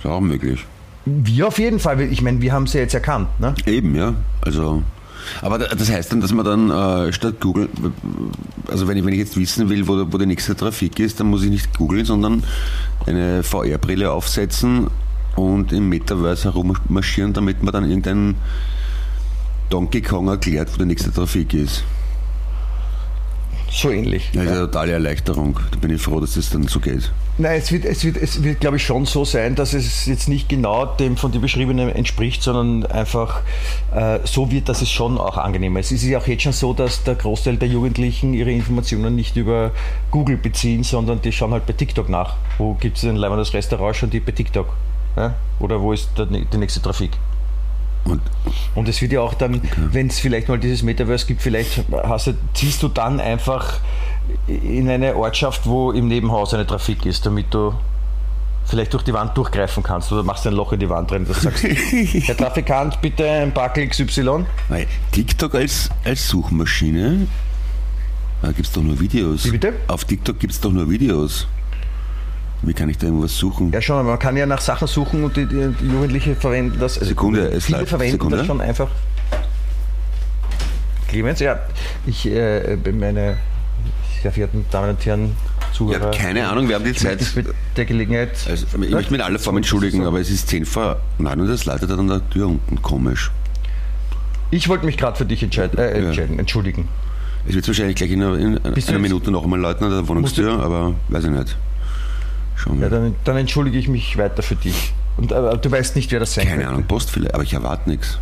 Ist auch möglich. Wir auf jeden Fall. Ich meine, wir haben sie jetzt erkannt. Ne? Eben, ja. Also. Aber da- das heißt dann, dass man dann äh, statt Google, also wenn ich, wenn ich jetzt wissen will, wo, der- wo der nächste Trafik ist, dann muss ich nicht googeln, sondern eine VR-Brille aufsetzen und im Metaverse herummarschieren, damit man dann irgendein Donkey Kong erklärt, wo der nächste Trafik ist. So ähnlich. Ja, ist eine totale Erleichterung. Da bin ich froh, dass das dann so geht. Nein, es wird, es wird, es wird glaube ich, schon so sein, dass es jetzt nicht genau dem von dir beschriebenen entspricht, sondern einfach äh, so wird, dass es schon auch angenehmer ist. Es ist ja auch jetzt schon so, dass der Großteil der Jugendlichen ihre Informationen nicht über Google beziehen, sondern die schauen halt bei TikTok nach. Wo gibt es ein leibendes Restaurant schon die bei TikTok? Ja? Oder wo ist der, die nächste Trafik? Und Und es wird ja auch dann, wenn es vielleicht mal dieses Metaverse gibt, vielleicht hast du, ziehst du dann einfach in eine Ortschaft, wo im Nebenhaus eine Trafik ist, damit du vielleicht durch die Wand durchgreifen kannst oder machst ein Loch in die Wand drin. Das sagst, Herr Trafikant, bitte ein Packel XY. Nein, TikTok als, als Suchmaschine, da gibt es doch nur Videos. Wie bitte? Auf TikTok gibt es doch nur Videos. Wie kann ich da irgendwas suchen? Ja, schon, man kann ja nach Sachen suchen und die, die, die Jugendlichen verwenden das. Also Sekunde, es viele läuft. verwenden Sekunde. das schon einfach. Clemens, ja, ich, äh, meine sehr verehrten Damen und Herren, Zuhörer. Ja, keine Ahnung, wir haben die Zeit. Ich möchte mit der Gelegenheit. Also, ich möchte mich in aller Form entschuldigen, aber es ist 10 vor 9 und das leitet an der Tür unten komisch. Ich wollte mich gerade für dich entscheiden, äh, Ja. entscheiden, entschuldigen. Es wird wahrscheinlich gleich in einer, in einer Minute noch einmal läuten an der Wohnungstür, aber weiß ich nicht. Schauen Ja, dann, dann entschuldige ich mich weiter für dich. Und äh, du weißt nicht, wer das sein Keine könnte. Ahnung, Post vielleicht, aber ich erwarte nichts.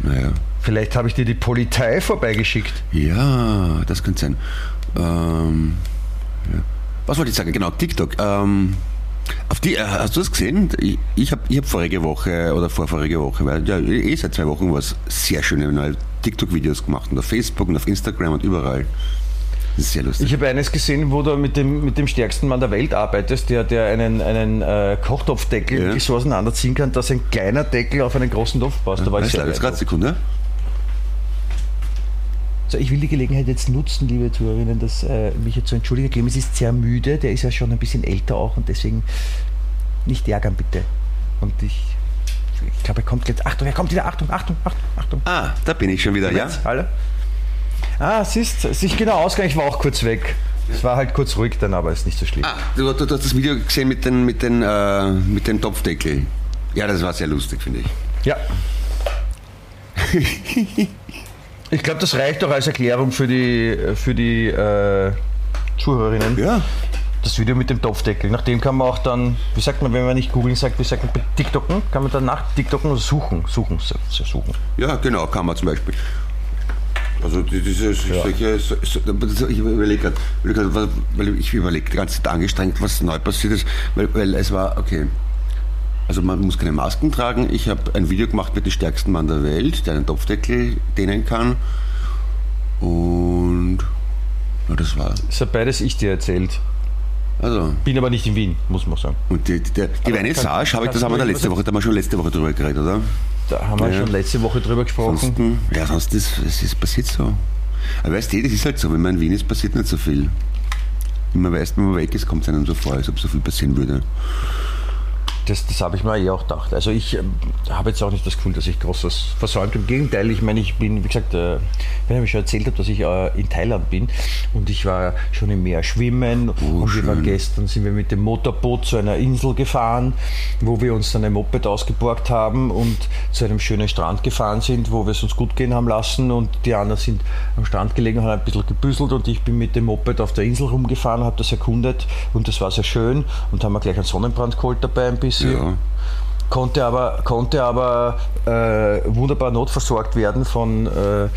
Naja. Vielleicht habe ich dir die Polizei vorbeigeschickt. Ja, das könnte sein. Ähm, ja. Was wollte ich sagen? Genau, TikTok. Ähm, auf die, äh, hast du das gesehen? Ich, ich habe ich hab vorige Woche oder vorvorige Woche, weil ja, eh seit zwei Wochen was sehr schöne neue TikTok-Videos gemacht und auf Facebook und auf Instagram und überall. Das ist sehr lustig. Ich habe eines gesehen, wo du mit dem, mit dem stärksten Mann der Welt arbeitest, der, der einen, einen äh, Kochtopfdeckel Ja. so auseinanderziehen kann, dass ein kleiner Deckel auf einen großen Topf passt. Da war ich Weißt du, sehr jetzt gerade Sekunde. So, ich will die Gelegenheit jetzt nutzen, liebe Zuhörerinnen, dass, äh, mich jetzt zu entschuldigen. Clemens ist sehr müde, der ist ja schon ein bisschen älter auch und deswegen nicht ärgern bitte. Und ich, ich glaube, er kommt jetzt. Achtung, er kommt wieder. Achtung, Achtung, Achtung, Achtung. Ah, da bin ich schon wieder, ja? Hallo? Ah, siehst, sich genau ausgegangen, ich war auch kurz weg. Es war halt kurz ruhig dann, aber ist nicht so schlimm. Ah, du, du, du hast das Video gesehen mit, den, mit, den, äh, mit dem Topfdeckel. Ja, das war sehr lustig, finde ich. Ja. ich glaube, das reicht doch als Erklärung für die, für die äh, Zuhörerinnen. Ja. Das Video mit dem Topfdeckel. Nachdem kann man auch dann, wie sagt man, wenn man nicht googeln sagt, wie sagt man, TikToken, kann man dann nach TikToken suchen, suchen, suchen. Ja, genau, kann man zum Beispiel. Also die- diese das- ich überlege gerade, weil ich überlege die ganze Zeit angestrengt, was neu passiert ist, weil, weil es war, okay, also man muss keine Masken tragen. Ich habe ein Video gemacht mit dem stärksten Mann der Welt, der einen Topfdeckel dehnen kann. Und ja, das war. Das hat beides ich dir erzählt. Also, Bin aber nicht in Wien, muss man sagen. und die, die, die, die Aber kann- habe ich, das da letzte Woche, da haben wir schon letzte Woche drüber geredet, oder? Da haben wir Ja. schon letzte Woche drüber gesprochen. Ansonsten, ja, sonst ist es ist passiert so. Aber weißt du, das ist halt so, wenn man in Wien ist, passiert nicht so viel. Wenn man weiß, wenn man weg ist, kommt es einem so vor, als ob so viel passieren würde. Das, das habe ich mir eh auch gedacht. Also ich ähm, habe jetzt auch nicht das Gefühl, dass ich großes versäumt habe. Im Gegenteil, ich meine, ich bin, wie gesagt, äh, wenn ich schon erzählt habe, dass ich äh, in Thailand bin und ich war schon im Meer schwimmen und wir waren gestern sind wir mit dem Motorboot zu einer Insel gefahren, wo wir uns dann ein Moped ausgeborgt haben und zu einem schönen Strand gefahren sind, wo wir es uns gut gehen haben lassen und die anderen sind am Strand gelegen und haben ein bisschen gebüsselt und ich bin mit dem Moped auf der Insel rumgefahren, habe das erkundet und das war sehr schön und haben wir gleich einen Sonnenbrand geholt dabei ein bisschen Ja. konnte aber, konnte aber äh, wunderbar notversorgt werden von, äh,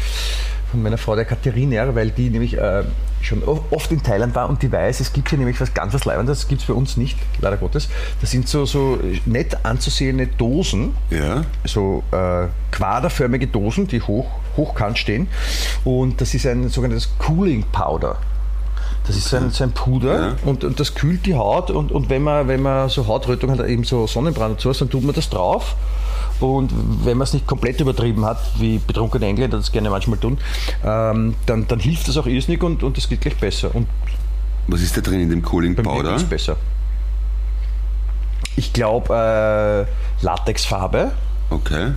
von meiner Frau, der Katharina, weil die nämlich äh, schon oft in Thailand war und die weiß, es gibt hier nämlich was ganz was Leibendes, das gibt es bei uns nicht, leider Gottes. Das sind so, so nett anzusehende Dosen, Ja? so äh, quaderförmige Dosen, die hoch, hochkant stehen. Und das ist ein sogenanntes Cooling Powder. Das ist ein, so ein Puder Ja. und, und das kühlt die Haut und, und wenn, man, wenn man so Hautrötung hat, eben so Sonnenbrand und sowas, dann tut man das drauf. Und wenn man es nicht komplett übertrieben hat, wie betrunkene Engländer das gerne manchmal tun, ähm, dann, dann hilft das auch irrsinnig und, und das geht gleich besser. Und Was ist da drin in dem Cooling beim Powder? ist besser. Ich glaube äh, Latexfarbe Okay.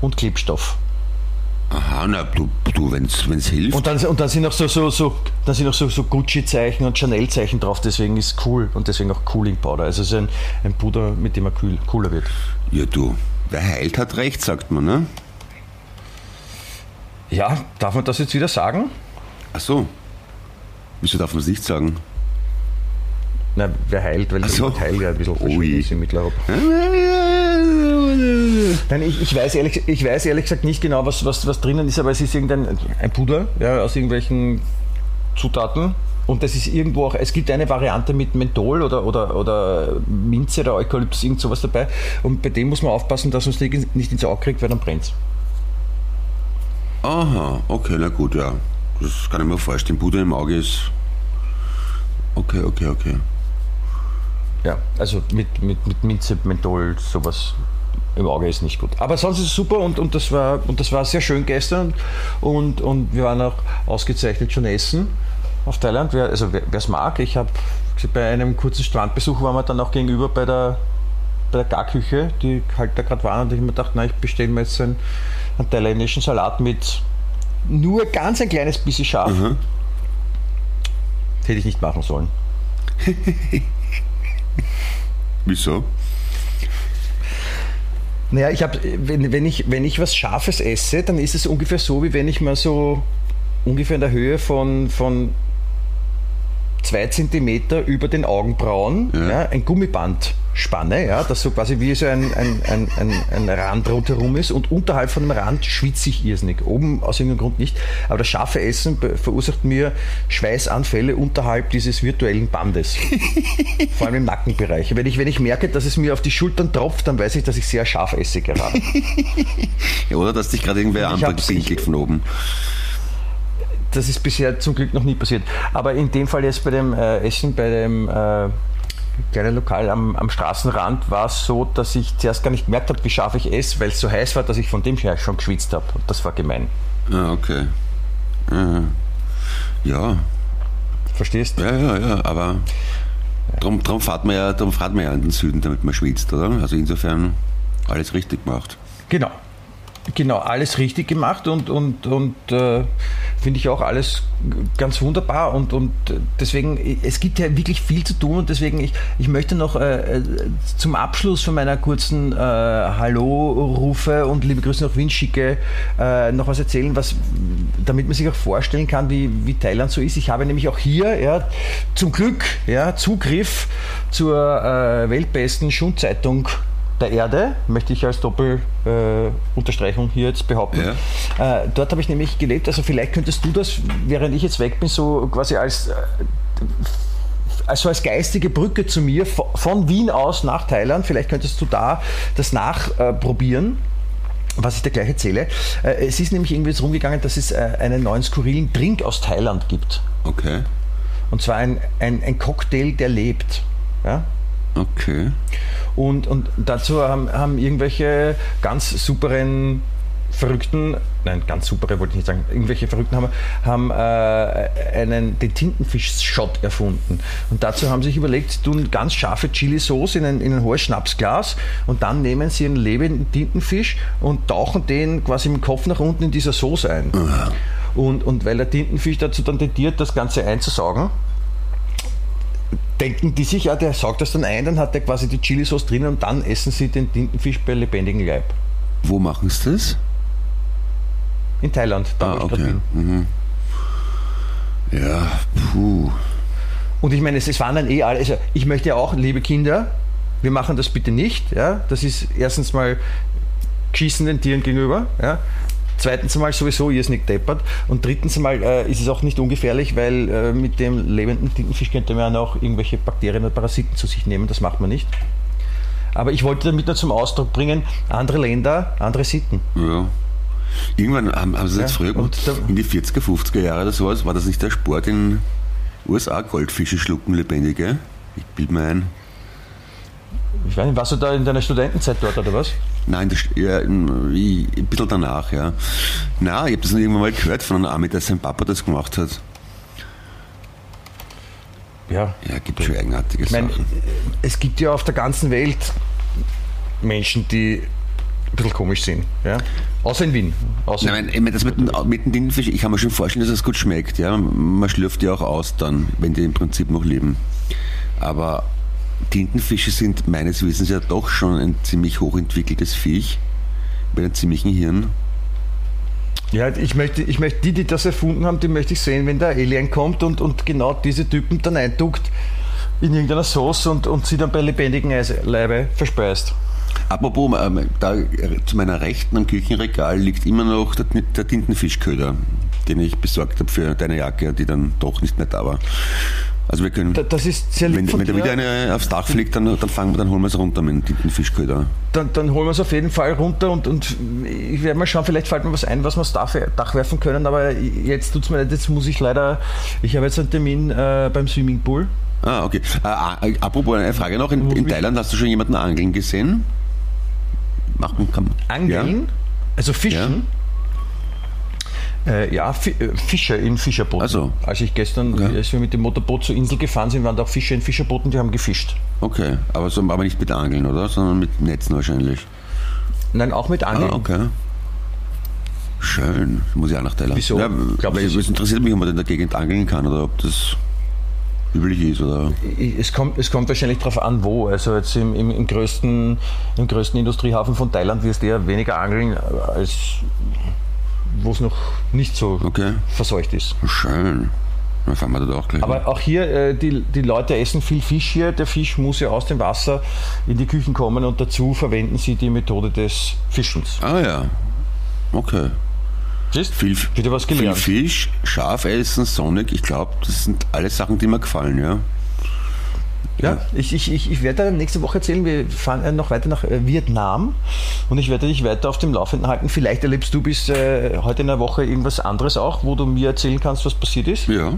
und Klebstoff. Aha, na, du, du wenn es hilft. Und dann, und dann sind auch so, so, so, dann sind auch so, so Gucci-Zeichen und Chanel-Zeichen drauf, deswegen ist cool und deswegen auch Cooling Powder. Also es ist ein, ein Puder, mit dem er kühl, cooler wird. ja, du, wer heilt, hat recht, sagt man, ne? Ja, darf man das jetzt wieder sagen? Ach so. Wieso darf man es nicht sagen? Na, wer heilt, weil Ach so. Wort Heil ja ein bisschen Ui. verschwunden ist in Mitteleuropa. Nein, ich, ich, weiß ehrlich, ich weiß ehrlich gesagt nicht genau, was, was, was drinnen ist, aber es ist irgendein ein Puder ja, aus irgendwelchen Zutaten. Und das ist irgendwo auch, es gibt eine Variante mit Menthol oder, oder, oder Minze oder Eukalyptus, irgend sowas dabei. Und bei dem muss man aufpassen, dass man es nicht, nicht ins Auge kriegt, weil dann brennt Aha, okay, na gut, ja. Das kann ich mir vorstellen. Puder im Auge ist. Okay, okay, okay. Ja, also mit, mit, mit Minze, Menthol, sowas im Auge ist nicht gut. Aber sonst ist es super und, und, das, war, und das war sehr schön gestern und, und wir waren auch ausgezeichnet schon essen auf Thailand. Wer, also wer es mag, ich habe bei einem kurzen Strandbesuch waren wir dann auch gegenüber bei der, bei der Garküche, die halt da gerade waren und ich hab mir gedacht, na, ich bestelle mir jetzt einen, einen thailändischen Salat mit nur ganz ein kleines bisschen scharf. Hätte ich nicht machen sollen. Wieso? Naja, ich habe, wenn, wenn, ich, wenn ich was Scharfes esse, dann ist es ungefähr so, wie wenn ich mal so ungefähr in der Höhe von, von zwei Zentimeter über den Augenbrauen Ja. ja. ein Gummiband spanne, ja, das so quasi wie so ein, ein, ein, ein, ein Rand rundherum ist und unterhalb von dem Rand schwitze ich irrsinnig. Oben aus irgendeinem Grund nicht. Aber das scharfe Essen verursacht mir Schweißanfälle unterhalb dieses virtuellen Bandes. Vor allem im Nackenbereich. Wenn ich, wenn ich merke, dass es mir auf die Schultern tropft, dann weiß ich, dass ich sehr scharf esse gerade. Ja, oder dass dich gerade irgendwer anpinkelt von oben. Das ist bisher zum Glück noch nie passiert. Aber in dem Fall jetzt bei dem äh, Essen, bei dem äh, kleinen Lokal am, am Straßenrand, war es so, dass ich zuerst gar nicht gemerkt habe, wie scharf ich esse, weil es so heiß war, dass ich von dem her schon geschwitzt habe. Und das war gemein. Ah, okay. Ja, ja, Verstehst du? ja, ja, ja aber darum, darum, fährt man ja, darum fährt man ja in den Süden, damit man schwitzt, oder? Also insofern alles richtig gemacht. Genau. Genau, alles richtig gemacht und, und, und äh, finde ich auch alles ganz wunderbar und, und deswegen, es gibt ja wirklich viel zu tun und deswegen, ich, ich möchte noch äh, zum Abschluss von meiner kurzen äh, Hallo-Rufe und liebe Grüße nach Wien schicke, äh, noch was erzählen, was, damit man sich auch vorstellen kann, wie, wie Thailand so ist. Ich habe nämlich auch hier ja, zum Glück ja, Zugriff zur äh, weltbesten Schundzeitung der Erde, möchte ich als Doppelunterstreichung äh, hier jetzt behaupten. Ja. Äh, dort habe ich nämlich gelebt, also vielleicht könntest du das, während ich jetzt weg bin, so quasi als, äh, also als geistige Brücke zu mir von Wien aus nach Thailand, vielleicht könntest du da das nachprobieren. was ich dir gleich erzähle. Äh, es ist nämlich irgendwie jetzt rumgegangen, dass es äh, einen neuen skurrilen Drink aus Thailand gibt. Okay. Und zwar ein, ein, ein Cocktail, der lebt. Ja? Okay. Und, und dazu haben, haben irgendwelche ganz superen Verrückten, nein, ganz supere wollte ich nicht sagen, irgendwelche Verrückten haben, haben äh, einen, den Tintenfisch-Shot erfunden. Und dazu haben sie sich überlegt, sie tun ganz scharfe Chili-Sauce in ein, in ein hohes Schnapsglas und dann nehmen sie einen lebenden Tintenfisch und tauchen den quasi dem Kopf nach unten in dieser Sauce ein. Und, und weil der Tintenfisch dazu dann tendiert, das Ganze einzusaugen, denken die sich, ja, der saugt das dann ein, dann hat er quasi die Chili-Sauce drin und dann essen sie den Tintenfisch bei lebendigem Leib. Wo machen sie das? In Thailand, da ah, okay. Mhm. Ja, puh. Und ich meine, es, es waren dann eh alle, also ich möchte ja auch, liebe Kinder, wir machen das bitte nicht. Ja? Das ist erstens mal Schießen den Tieren gegenüber. Ja? Zweitens einmal sowieso nicht deppert. Und drittens einmal äh, ist es auch nicht ungefährlich, weil äh, mit dem lebenden Tintenfisch könnte man auch irgendwelche Bakterien oder Parasiten zu sich nehmen. Das macht man nicht. Aber ich wollte damit nur zum Ausdruck bringen, andere Länder, andere Sitten. Ja. Irgendwann haben, haben sie jetzt ja, früher gemacht, in die 40er, 50er Jahre oder sowas, war das nicht der Sport in USA, Goldfische schlucken lebendige? Ich bilde mir ein. Ich weiß nicht, warst du da in deiner Studentenzeit dort oder was? Nein, das, ja, ein bisschen danach, ja. Na, ich habe das irgendwann mal gehört von einem Army, dass sein Papa das gemacht hat. Ja. Ja, gibt schon eigenartige ich mein, Sachen. Es gibt ja auf der ganzen Welt Menschen, die ein bisschen komisch sind. Ja? Außer in Wien. Außer Nein, ich meine, das mit, mit dem Tintenfisch, ich kann mir schon vorstellen, dass es gut schmeckt. Ja? Man schlürft die auch aus dann, wenn die im Prinzip noch leben. Aber Tintenfische sind meines Wissens ja doch schon ein ziemlich hochentwickeltes Viech mit einem ziemlichen Hirn. Ja, ich möchte, ich möchte die, die das erfunden haben, die möchte ich sehen, wenn der Alien kommt und, und genau diese Typen dann einduckt in irgendeiner Sauce und, und sie dann bei lebendigen Leibe verspeist. Apropos, ähm, da zu meiner Rechten am Küchenregal liegt immer noch der, der Tintenfischköder, den ich besorgt habe für deine Jacke, die dann doch nicht mehr da war. Also wir können, das ist sehr wenn, wenn da wieder eine aufs Dach fliegt, dann, dann, fangen wir, dann holen wir es runter mit dem Tintenfischköder. Dann, dann holen wir es auf jeden Fall runter und, und ich werde mal schauen, vielleicht fällt mir was ein, was wir aufs Dach, Dach werfen können, aber jetzt tut es mir leid, jetzt muss ich leider, ich habe jetzt einen Termin äh, beim Swimmingpool. Ah, okay. Äh, apropos eine Frage noch, in, in Thailand hast du schon jemanden angeln gesehen? Machen kann Angeln? Ja? Also Fischen? Ja. Äh, ja, äh, Fische in Fischerbooten. Also. Als ich gestern, okay. als wir mit dem Motorboot zur Insel gefahren sind, waren da auch Fische in Fischerbooten, die haben gefischt. Okay, aber, so, aber nicht mit Angeln, oder? Sondern mit Netzen wahrscheinlich. Nein, auch mit Angeln. Ah, okay. Schön. Muss ich auch nach Thailand. Wieso? Ja, weil es interessiert mich, ob man in der Gegend angeln kann oder ob das üblich ist? Oder? Es, kommt, es kommt wahrscheinlich darauf an, wo. Also jetzt im, im, im, größten, im größten Industriehafen von Thailand wirst du ja weniger angeln als wo es noch nicht so okay. verseucht ist. Schön. Dann fahren wir da auch gleich. Aber auch hier, äh, die, die Leute essen viel Fisch hier. Der Fisch muss ja aus dem Wasser in die Küchen kommen und dazu verwenden sie die Methode des Fischens. Ah ja, okay. Siehst, viel, wieder was gelernt. Viel Fisch, scharf essen, sonnig, ich glaube, das sind alles Sachen, die mir gefallen, ja. Ja, ich, ich, ich, werde nächste Woche erzählen, wir fahren noch weiter nach äh, Vietnam und ich werde dich weiter auf dem Laufenden halten. Vielleicht erlebst du bis äh, heute in der Woche irgendwas anderes auch, wo du mir erzählen kannst, was passiert ist. Ja.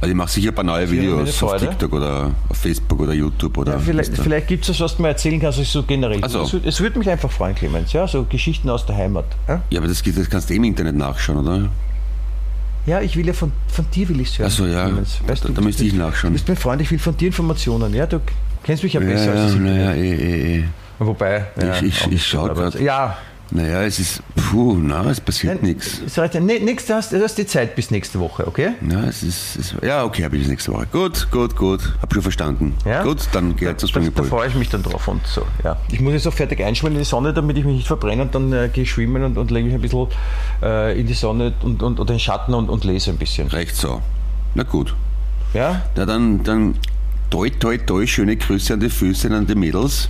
Also ich mache sicher ein paar neue Videos auf TikTok oder auf Facebook oder YouTube oder. Ja, vielleicht vielleicht gibt es was, was du mir erzählen kannst, also so generell. Also. Es, es würde mich einfach freuen, Clemens, ja, so Geschichten aus der Heimat. Ja, ja aber das, das kannst du eh im Internet nachschauen, oder? Ja, ich will ja von, von dir will ich hören. Achso, ja. Weißt da, du, da müsste ich nachschauen. Du bist mein Freund, ich will von dir Informationen. Ja, du kennst mich ja besser ja, als ich. Ja, eh, eh, eh. Wobei, ja, ich, ich, ich schaue gerade. Ja, Naja, es ist, puh, na, es passiert nichts. Nee, nix, du, hast, du hast die Zeit bis nächste Woche, okay? Ja, es ist, es, ja okay, habe ich bis nächste Woche. Gut, gut, gut, hab schon verstanden. Ja? Gut, dann geh Da, jetzt zum da, da freue ich mich dann drauf und so. Ja. Ich muss jetzt auch fertig einschwimmen in die Sonne, damit ich mich nicht verbrenne und dann äh, gehe ich schwimmen und, und lege mich ein bisschen äh, in die Sonne und, und, und den Schatten und, und lese ein bisschen. Recht so. Na gut. Ja? Na dann, dann toi, toi, toi, schöne Grüße an die Füße an die Mädels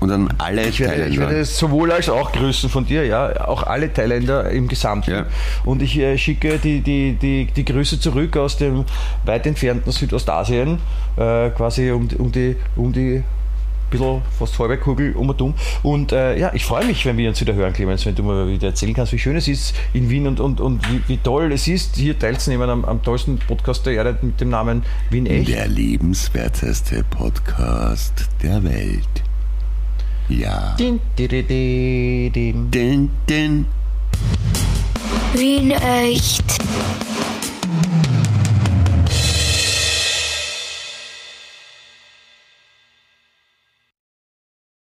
und an alle Ich werde, ich Thailänder. werde sowohl als auch grüßen von dir, ja, auch alle Thailänder im Gesamten. Ja. Und ich äh, schicke die, die, die, die Grüße zurück aus dem weit entfernten Südostasien, äh, quasi um, um die, um die bisschen fast halbe Kugel um und um. Und äh, ja, ich freue mich, wenn wir uns wieder hören, Clemens, wenn du mir wieder erzählen kannst, wie schön es ist in Wien und, und, und wie, wie toll es ist, hier teilzunehmen am, am tollsten Podcast der Erde mit dem Namen Wien Echt. Der lebenswerteste Podcast der Welt. Ja. Din, di, di, di, dim. Den, den. Wien echt.